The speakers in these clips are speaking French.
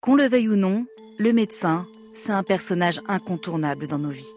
Qu'on le veuille ou non, le médecin, c'est un personnage incontournable dans nos vies.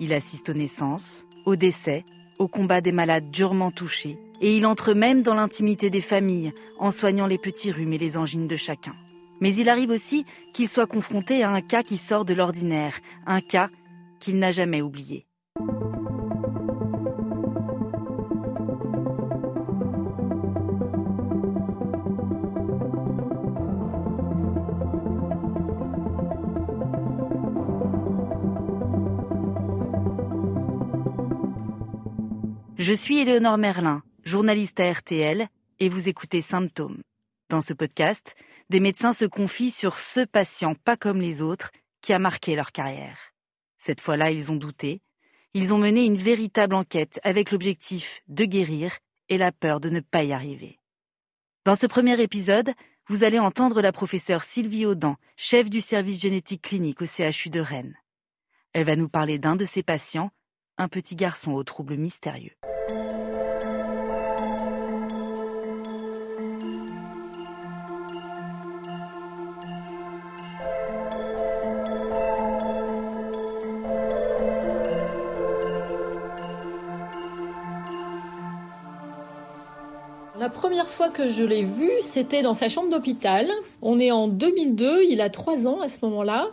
Il assiste aux naissances, aux décès, au combat des malades durement touchés, et il entre même dans l'intimité des familles en soignant les petits rhumes et les angines de chacun. Mais il arrive aussi qu'il soit confronté à un cas qui sort de l'ordinaire, un cas qu'il n'a jamais oublié. Je suis Éléonore Merlin, journaliste à RTL, et vous écoutez Symptômes. Dans ce podcast, des médecins se confient sur ce patient pas comme les autres qui a marqué leur carrière. Cette fois-là, ils ont douté. Ils ont mené une véritable enquête avec l'objectif de guérir et la peur de ne pas y arriver. Dans ce premier épisode, vous allez entendre la professeure Sylvie Audan, chef du service génétique clinique au CHU de Rennes. Elle va nous parler d'un de ses patients, un petit garçon aux troubles mystérieux. La première fois que je l'ai vu, c'était dans sa chambre d'hôpital. On est en 2002, il a 3 ans à ce moment-là.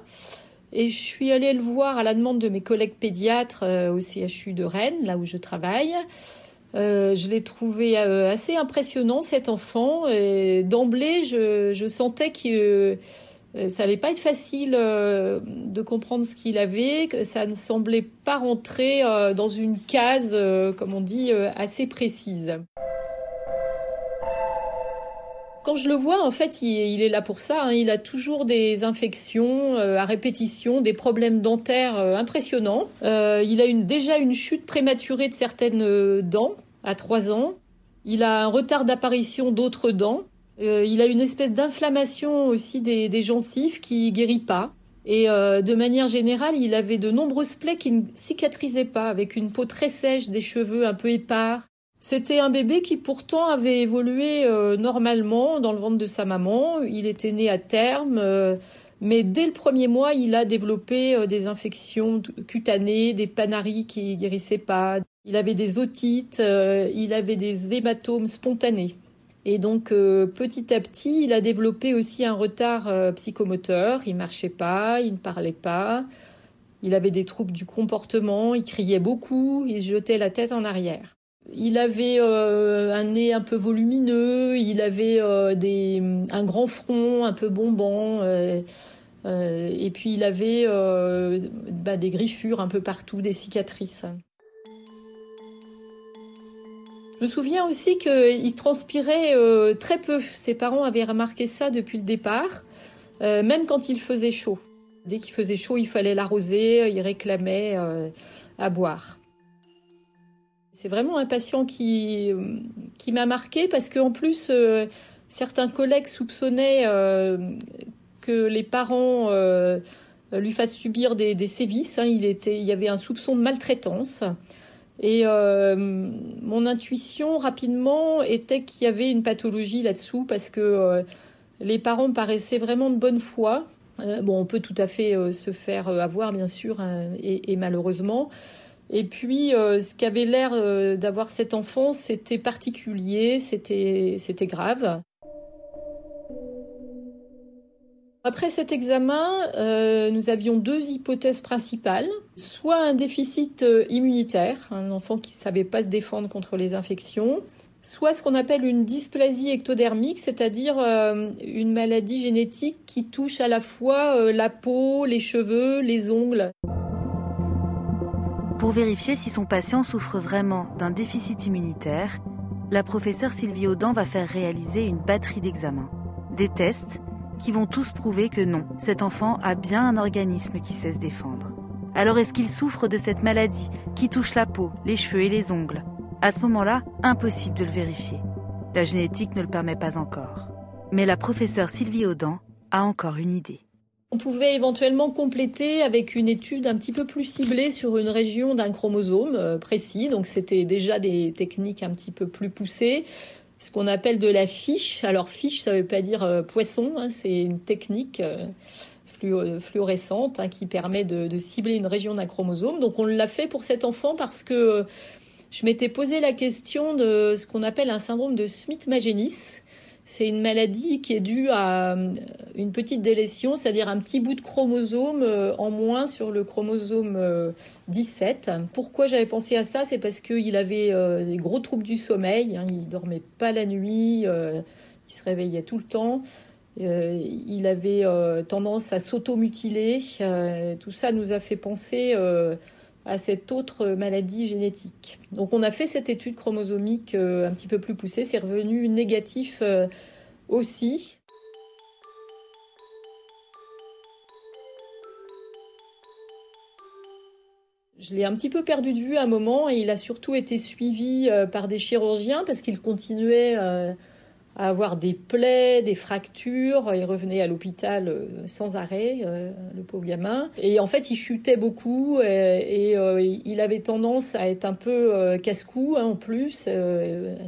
Et je suis allée le voir à la demande de mes collègues pédiatres euh, au CHU de Rennes, là où je travaille. Euh, je l'ai trouvé euh, assez impressionnant cet enfant. Et d'emblée, je, je, sentais que ça allait pas être facile de comprendre ce qu'il avait, que ça ne semblait pas rentrer dans une case, comme on dit, assez précise quand je le vois, en fait, il, est là pour ça. Hein. Il a toujours des infections euh, à répétition, des problèmes dentaires euh, impressionnants. Euh, il a déjà une chute prématurée de certaines dents à 3 ans. Il a un retard d'apparition d'autres dents. il a une espèce d'inflammation aussi des, des, gencives qui guérit pas. Et de manière générale, il avait de nombreuses plaies qui ne cicatrisaient pas, avec une peau très sèche, des cheveux un peu épars. C'était un bébé qui pourtant avait évolué euh, normalement dans le ventre de sa maman. Il était né à terme, euh, mais dès le premier mois, il a développé euh, des infections cutanées, des panaries qui guérissaient pas. Il avait des otites, il avait des hématomes spontanés. Et donc petit à petit, il a développé aussi un retard psychomoteur. Il marchait pas, il ne parlait pas. Il avait des troubles du comportement, il criait beaucoup, il jetait la tête en arrière. Il avait euh, un nez un peu volumineux, il avait euh, un grand front un peu bombant, euh, et puis il avait bah, des griffures un peu partout, des cicatrices. Je me souviens aussi qu'il transpirait très peu. Ses parents avaient remarqué ça depuis le départ, même quand il faisait chaud. Dès qu'il faisait chaud, il fallait l'arroser, il réclamait à boire. C'est vraiment un patient qui, qui m'a marqué parce qu'en plus, euh, certains collègues soupçonnaient euh, que les parents euh, lui fassent subir des, sévices. Hein. Il, était, il y avait un soupçon de maltraitance. Et mon intuition rapidement était qu'il y avait une pathologie là-dessous parce que les parents paraissaient vraiment de bonne foi. bon, on peut tout à fait se faire avoir, bien sûr, hein, et, malheureusement. Et puis, euh, ce qu'avait l'air euh, d'avoir cet enfant, c'était particulier, c'était, grave. Après cet examen, euh, nous avions deux hypothèses principales. Soit un déficit immunitaire, un enfant qui ne savait pas se défendre contre les infections, soit ce qu'on appelle une dysplasie ectodermique, c'est-à-dire une maladie génétique qui touche à la fois la peau, les cheveux, les ongles. Pour vérifier si son patient souffre vraiment d'un déficit immunitaire, la professeure Sylvie Audan va faire réaliser une batterie d'examens. Des tests qui vont tous prouver que non, cet enfant a bien un organisme qui sait se défendre. Alors est-ce qu'il souffre de cette maladie qui touche la peau, les cheveux et les ongles? À ce moment-là, impossible de le vérifier. La génétique ne le permet pas encore. Mais la professeure Sylvie Audan a encore une idée. On pouvait éventuellement compléter avec une étude un petit peu plus ciblée sur une région d'un chromosome euh, précis. Donc c'était déjà des techniques un petit peu plus poussées. ce qu'on appelle de la fiche. Alors fiche, ça ne veut pas dire poisson, hein, c'est une technique fluorescente hein, qui permet de, de, cibler une région d'un chromosome. Donc on l'a fait pour cet enfant parce que je m'étais posé la question de ce qu'on appelle un syndrome de Smith-Magenis. C'est une maladie qui est due à euh, une petite délétion, c'est-à-dire un petit bout de chromosome euh, en moins sur le chromosome 17. Euh, Pourquoi j'avais pensé à ça? C'est parce qu'il avait des gros troubles du sommeil, hein. il dormait pas la nuit, il se réveillait tout le temps. il avait tendance à s'automutiler. tout ça nous a fait penser à cette autre maladie génétique. Donc on a fait cette étude chromosomique euh, un petit peu plus poussée, c'est revenu négatif euh, aussi. Je l'ai un petit peu perdu de vue à un moment et il a surtout été suivi euh, par des chirurgiens parce qu'il continuait à avoir des plaies, des fractures. Il revenait à l'hôpital euh, sans arrêt, euh, le pauvre gamin. Et en fait, il chutait beaucoup et, euh, il avait tendance à être un peu casse-cou hein, en plus.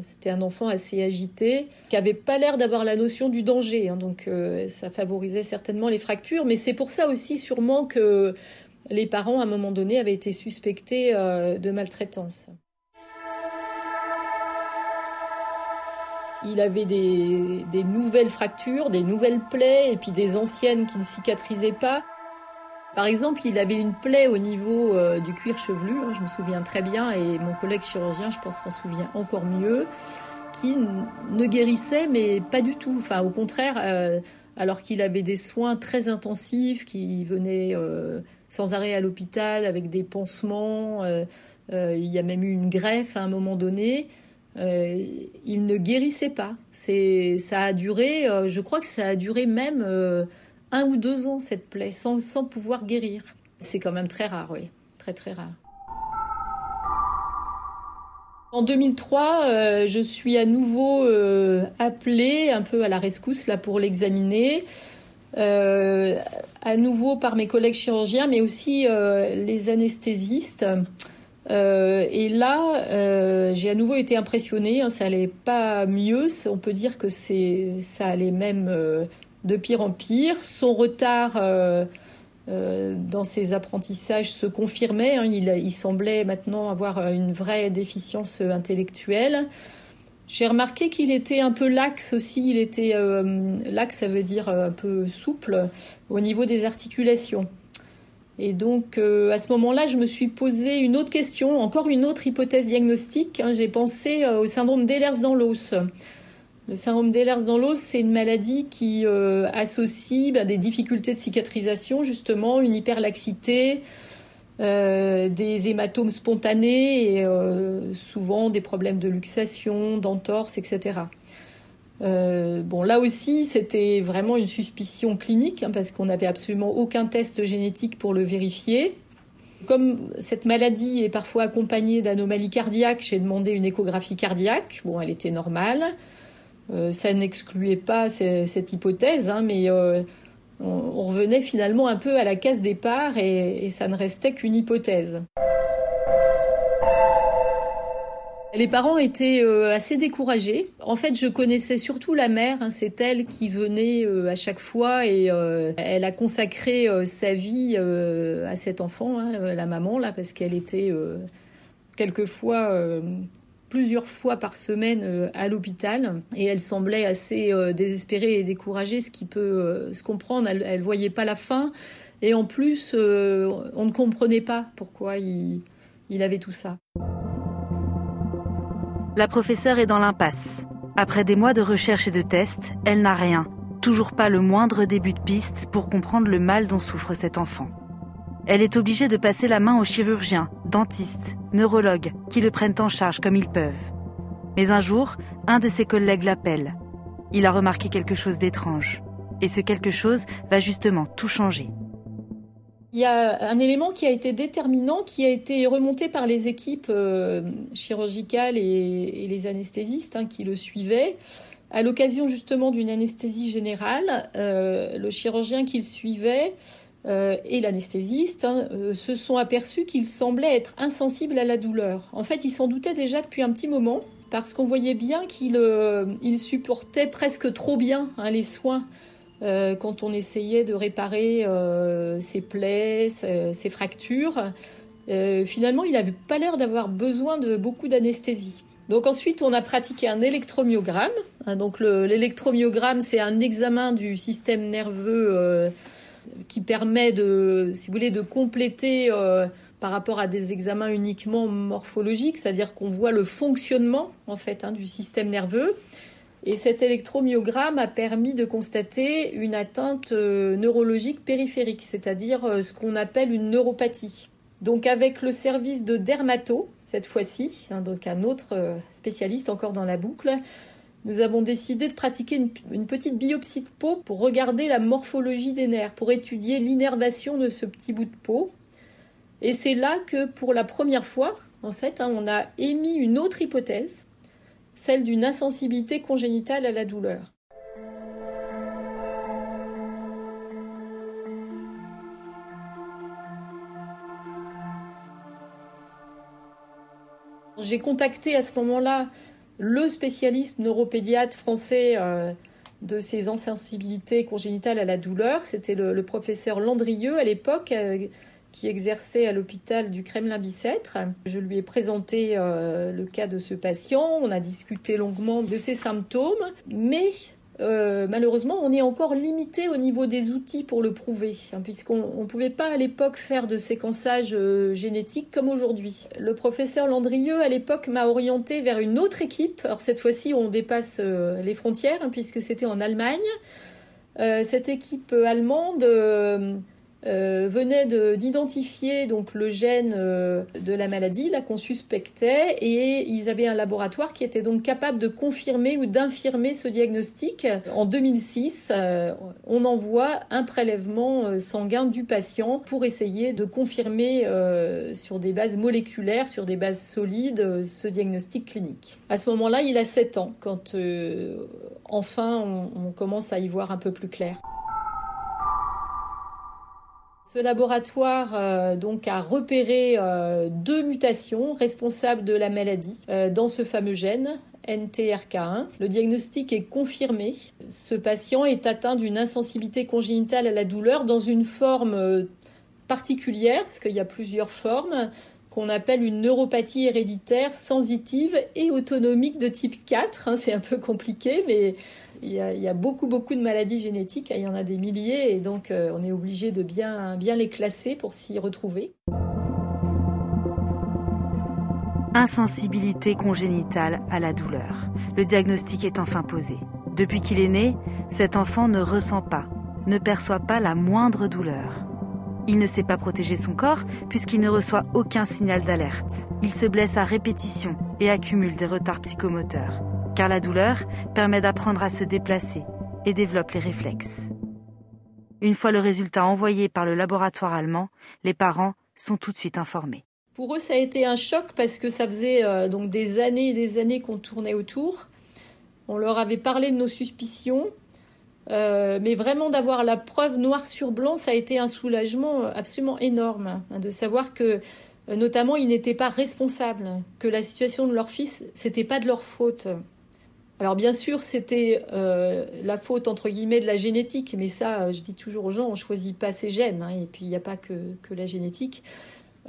C'était un enfant assez agité, qui avait pas l'air d'avoir la notion du danger. Hein. donc ça favorisait certainement les fractures. Mais c'est pour ça aussi sûrement que les parents, à un moment donné, avaient été suspectés de maltraitance. Il avait des, nouvelles fractures, des nouvelles plaies et puis des anciennes qui ne cicatrisaient pas. Par exemple, il avait une plaie au niveau euh, du cuir chevelu, hein, je me souviens très bien, et mon collègue chirurgien, je pense, s'en souvient encore mieux, qui ne guérissait, mais pas du tout. Enfin, au contraire, euh, alors qu'il avait des soins très intensifs, qui venait euh, sans arrêt à l'hôpital avec des pansements. il y a même eu une greffe à un moment donné. Euh, il ne guérissait pas. Ça a duré, euh, je crois que ça a duré même euh, un ou deux ans cette plaie, sans, sans pouvoir guérir. C'est quand même très rare, oui, très très rare. En 2003, je suis à nouveau appelée un peu à la rescousse là pour l'examiner. à nouveau par mes collègues chirurgiens, mais aussi les anesthésistes. Euh, et là, euh, j'ai à nouveau été impressionnée. Hein, ça allait pas mieux. On peut dire que c'est, ça allait même euh, de pire en pire. Son retard dans ses apprentissages se confirmait. Hein, il, il, semblait maintenant avoir une vraie déficience intellectuelle. J'ai remarqué qu'il était un peu laxe aussi. Il était laxe, ça veut dire un peu souple au niveau des articulations. Et donc, euh, à ce moment-là, je me suis posé une autre question, encore une autre hypothèse diagnostique. Hein. J'ai pensé euh, au syndrome d'Ehlers dans l'os. Le syndrome d'Ehlers dans l'os, c'est une maladie qui euh, associe ben, des difficultés de cicatrisation, justement, une hyperlaxité, des hématomes spontanés et souvent des problèmes de luxation, d'entorse, etc. Euh, bon, là aussi, c'était vraiment une suspicion clinique, hein, parce qu'on n'avait absolument aucun test génétique pour le vérifier. Comme cette maladie est parfois accompagnée d'anomalies cardiaques, j'ai demandé une échographie cardiaque. Bon, elle était normale. Euh, ça n'excluait pas cette hypothèse, hein, mais euh, on, revenait finalement un peu à la case départ et ça ne restait qu'une hypothèse. Les parents étaient euh, assez découragés. En fait, je connaissais surtout la mère. Hein. c'est elle qui venait euh, à chaque fois et euh, elle a consacré sa vie à cet enfant, hein, la maman là, parce qu'elle était quelquefois plusieurs fois par semaine à l'hôpital et elle semblait assez désespérée et découragée, ce qui peut se comprendre. Elle, elle voyait pas la fin et en plus, on ne comprenait pas pourquoi il, il avait tout ça. La professeure est dans l'impasse. Après des mois de recherche et de tests, elle n'a rien, toujours pas le moindre début de piste pour comprendre le mal dont souffre cet enfant. Elle est obligée de passer la main aux chirurgiens, dentistes, neurologues, qui le prennent en charge comme ils peuvent. Mais un jour, un de ses collègues l'appelle. Il a remarqué quelque chose d'étrange. Et ce quelque chose va justement tout changer. Il y a un élément qui a été déterminant, qui a été remonté par les équipes euh, chirurgicales et, les anesthésistes hein, qui le suivaient. À l'occasion justement d'une anesthésie générale, euh, le chirurgien qui le suivait euh, et l'anesthésiste hein, se sont aperçus qu'il semblait être insensible à la douleur. En fait, il s'en doutait déjà depuis un petit moment. parce qu'on voyait bien qu'il il supportait presque trop bien hein, les soins quand on essayait de réparer ses plaies, ses, fractures. finalement, il n'avait pas l'air d'avoir besoin de beaucoup d'anesthésie. Donc ensuite, on a pratiqué un électromyogramme. Hein, donc l'électromyogramme, c'est un examen du système nerveux qui permet de, si vous voulez, de compléter euh, par rapport à des examens uniquement morphologiques, c'est-à-dire qu'on voit le fonctionnement en fait hein, du système nerveux. Et cet électromyogramme a permis de constater une atteinte euh, neurologique périphérique, c'est-à-dire euh, ce qu'on appelle une neuropathie. Donc avec le service de dermato, cette fois-ci, hein, donc un autre spécialiste encore dans la boucle, nous avons décidé de pratiquer une, petite biopsie de peau pour regarder la morphologie des nerfs, pour étudier l'innervation de ce petit bout de peau. Et c'est là que, pour la première fois, en fait, hein, on a émis une autre hypothèse, celle d'une insensibilité congénitale à la douleur. J'ai contacté à ce moment-là le spécialiste neuropédiatre français euh, de ces insensibilités congénitales à la douleur. C'était le, professeur Landrieux à l'époque, euh, qui exerçait à l'hôpital du Kremlin-Bicêtre. Je lui ai présenté euh, le cas de ce patient. On a discuté longuement de ses symptômes, mais euh, malheureusement, on est encore limité au niveau des outils pour le prouver, hein, puisqu'on ne pouvait pas à l'époque faire de séquençage euh, génétique comme aujourd'hui. Le professeur Landrieux, à l'époque, m'a orienté vers une autre équipe. Alors cette fois-ci, on dépasse les frontières, hein, puisque c'était en Allemagne. cette équipe allemande euh, venait d'identifier donc le gène euh, de la maladie, là qu'on suspectait, et ils avaient un laboratoire qui était donc capable de confirmer ou d'infirmer ce diagnostic. En 2006, euh, on envoie un prélèvement sanguin du patient pour essayer de confirmer sur des bases moléculaires, sur des bases solides, ce diagnostic clinique. À ce moment-là, il a 7 ans quand enfin on, on commence à y voir un peu plus clair. Ce laboratoire euh, donc a repéré euh, deux mutations responsables de la maladie euh, dans ce fameux gène NTRK1. Le diagnostic est confirmé. Ce patient est atteint d'une insensibilité congénitale à la douleur dans une forme particulière, parce qu'il y a plusieurs formes, qu'on appelle une neuropathie héréditaire sensitive et autonomique de type 4. Hein, c'est un peu compliqué, mais il y, a, beaucoup, de maladies génétiques. Il y en a des milliers et donc euh, on est obligé de bien les classer pour s'y retrouver. Insensibilité congénitale à la douleur. Le diagnostic est enfin posé. Depuis qu'il est né, cet enfant ne ressent pas, ne perçoit pas la moindre douleur. Il ne sait pas protéger son corps puisqu'il ne reçoit aucun signal d'alerte. Il se blesse à répétition et accumule des retards psychomoteurs car la douleur permet d'apprendre à se déplacer et développe les réflexes. Une fois le résultat envoyé par le laboratoire allemand, les parents sont tout de suite informés. Pour eux, ça a été un choc parce que ça faisait euh, donc des années et des années qu'on tournait autour. On leur avait parlé de nos suspicions, euh, mais vraiment d'avoir la preuve noir sur blanc, ça a été un soulagement absolument énorme hein, de savoir que euh, notamment ils n'étaient pas responsables, que la situation de leur fils, c'était pas de leur faute. Alors bien sûr, c'était euh, la faute entre guillemets de la génétique, mais ça, euh, je dis toujours aux gens, on choisit pas ses gènes, hein, et puis il n'y a pas que, la génétique.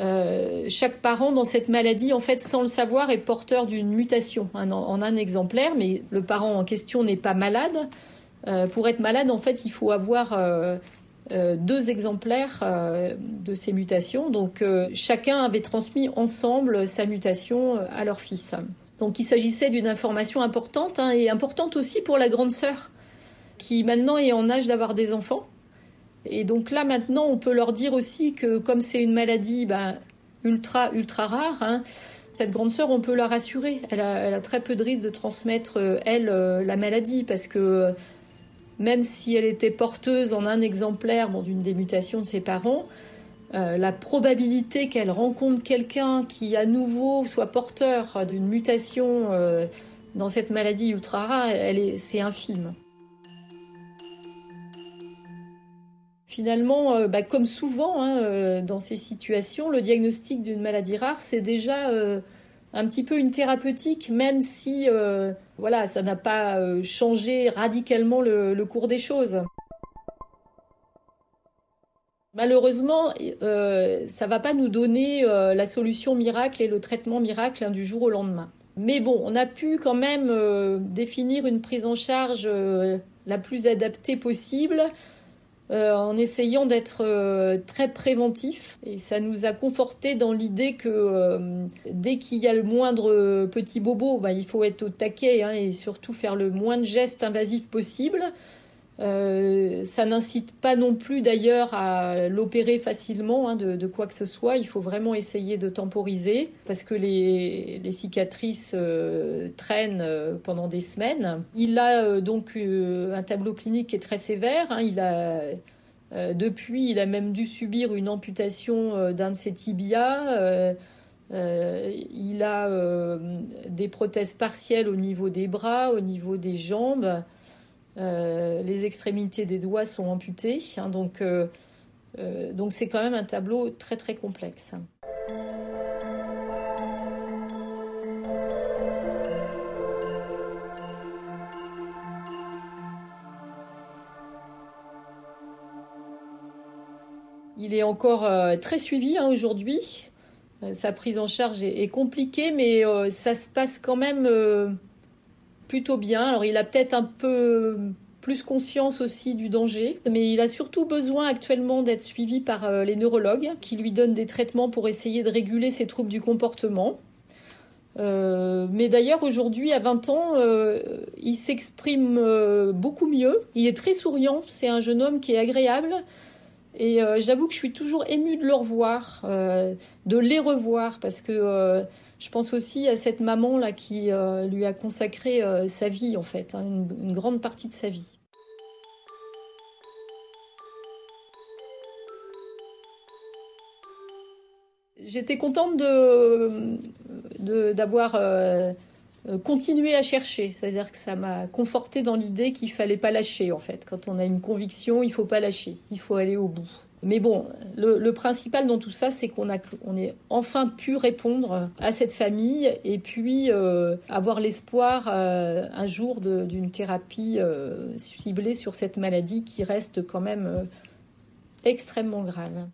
Euh, chaque parent dans cette maladie, en fait, sans le savoir, est porteur d'une mutation hein, en, un exemplaire, mais le parent en question n'est pas malade. pour être malade, en fait, il faut avoir deux exemplaires de ces mutations. Donc, chacun avait transmis ensemble sa mutation à leur fils. Donc il s'agissait d'une information importante hein, et importante aussi pour la grande sœur qui maintenant est en âge d'avoir des enfants. Et donc là maintenant on peut leur dire aussi que comme c'est une maladie ben, ultra ultra rare, hein, cette grande sœur on peut la rassurer. Elle a, très peu de risques de transmettre euh, elle euh, la maladie parce que même si elle était porteuse en un exemplaire d'une des mutations de ses parents, euh, la probabilité qu'elle rencontre quelqu'un qui à nouveau soit porteur d'une mutation euh, dans cette maladie ultra rare, c'est infime. Finalement, euh, bah, comme souvent hein, dans ces situations, le diagnostic d'une maladie rare, c'est déjà un petit peu une thérapeutique, même si voilà, ça n'a pas changé radicalement le, le cours des choses. Malheureusement, euh, ça va pas nous donner euh, la solution miracle et le traitement miracle hein, du jour au lendemain. Mais bon, on a pu quand même euh, définir une prise en charge la plus adaptée possible en essayant d'être très préventif. Et ça nous a conforté dans l'idée que dès qu'il y a le moindre petit bobo, bah, il faut être au taquet hein, et surtout faire le moins de gestes invasifs possible. Euh, ça n'incite pas non plus d'ailleurs à l'opérer facilement hein, de, quoi que ce soit. Il faut vraiment essayer de temporiser parce que les, cicatrices euh, traînent euh, pendant des semaines. Il a donc un tableau clinique qui est très sévère. Hein. Depuis, il a même dû subir une amputation d'un de ses tibias. il a des prothèses partielles au niveau des bras, au niveau des jambes. Euh, les extrémités des doigts sont amputées. Hein, donc, euh, euh, donc c'est quand même un tableau très très complexe. Il est encore très suivi hein, aujourd'hui. sa prise en charge est, compliquée, mais ça se passe quand même plutôt bien. Alors il a peut-être un peu plus conscience aussi du danger, mais il a surtout besoin actuellement d'être suivi par euh, les neurologues qui lui donnent des traitements pour essayer de réguler ses troubles du comportement. Euh, mais d'ailleurs aujourd'hui à 20 ans, euh, il s'exprime beaucoup mieux. Il est très souriant. C'est un jeune homme qui est agréable. Et j'avoue que je suis toujours émue de le revoir, de les revoir, parce que je pense aussi à cette maman là qui euh, lui a consacré euh, sa vie en fait, hein, une, grande partie de sa vie. J'étais contente de d'avoir euh, continué à chercher, c'est-à-dire que ça m'a conforté dans l'idée qu'il fallait pas lâcher en fait. Quand on a une conviction, il faut pas lâcher, il faut aller au bout. Mais bon, le, principal dans tout ça, c'est qu'on a, on est enfin pu répondre à cette famille et puis euh, avoir l'espoir euh, un jour d'une thérapie ciblée sur cette maladie qui reste quand même extrêmement grave.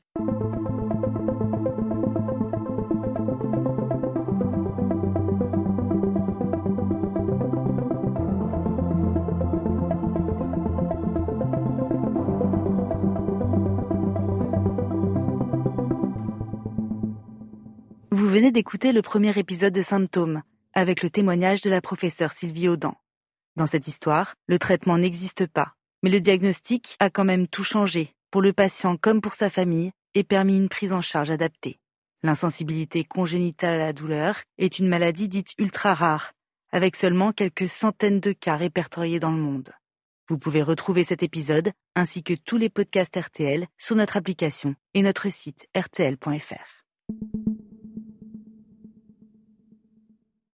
Vous venez d'écouter le premier épisode de Symptômes, avec le témoignage de la professeure Sylvie Audan. Dans cette histoire, le traitement n'existe pas, mais le diagnostic a quand même tout changé, pour le patient comme pour sa famille, et permis une prise en charge adaptée. L'insensibilité congénitale à la douleur est une maladie dite ultra rare, avec seulement quelques centaines de cas répertoriés dans le monde. Vous pouvez retrouver cet épisode ainsi que tous les podcasts RTL sur notre application et notre site rtl.fr.